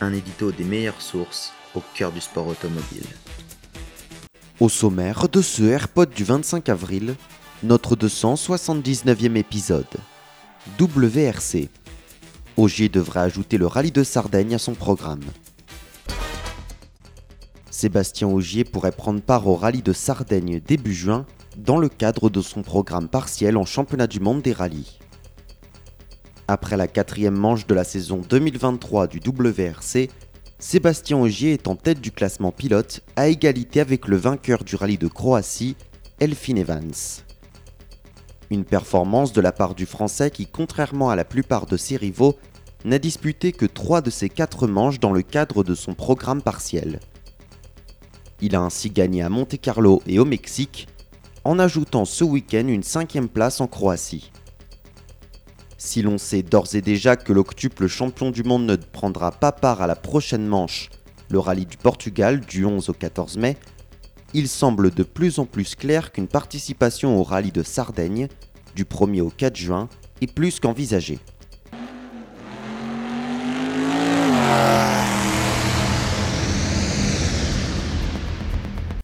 Un édito des meilleures sources au cœur du sport automobile. Au sommaire de ce AirPod du 25 avril, notre 279e épisode. WRC. Ogier devrait ajouter le rallye de Sardaigne à son programme. Sébastien Ogier pourrait prendre part au rallye de Sardaigne début juin dans le cadre de son programme partiel en championnat du monde des rallyes. Après la quatrième manche de la saison 2023 du WRC, Sébastien Ogier est en tête du classement pilote à égalité avec le vainqueur du rallye de Croatie, Elfin Evans. Une performance de la part du Français qui, contrairement à la plupart de ses rivaux, n'a disputé que trois de ses quatre manches dans le cadre de son programme partiel. Il a ainsi gagné à Monte-Carlo et au Mexique, en ajoutant ce week-end une cinquième place en Croatie. Si l'on sait d'ores et déjà que l'octuple champion du monde ne prendra pas part à la prochaine manche, le rallye du Portugal du 11 au 14 mai, il semble de plus en plus clair qu'une participation au rallye de Sardaigne, du 1er au 4 juin, est plus qu'envisagée.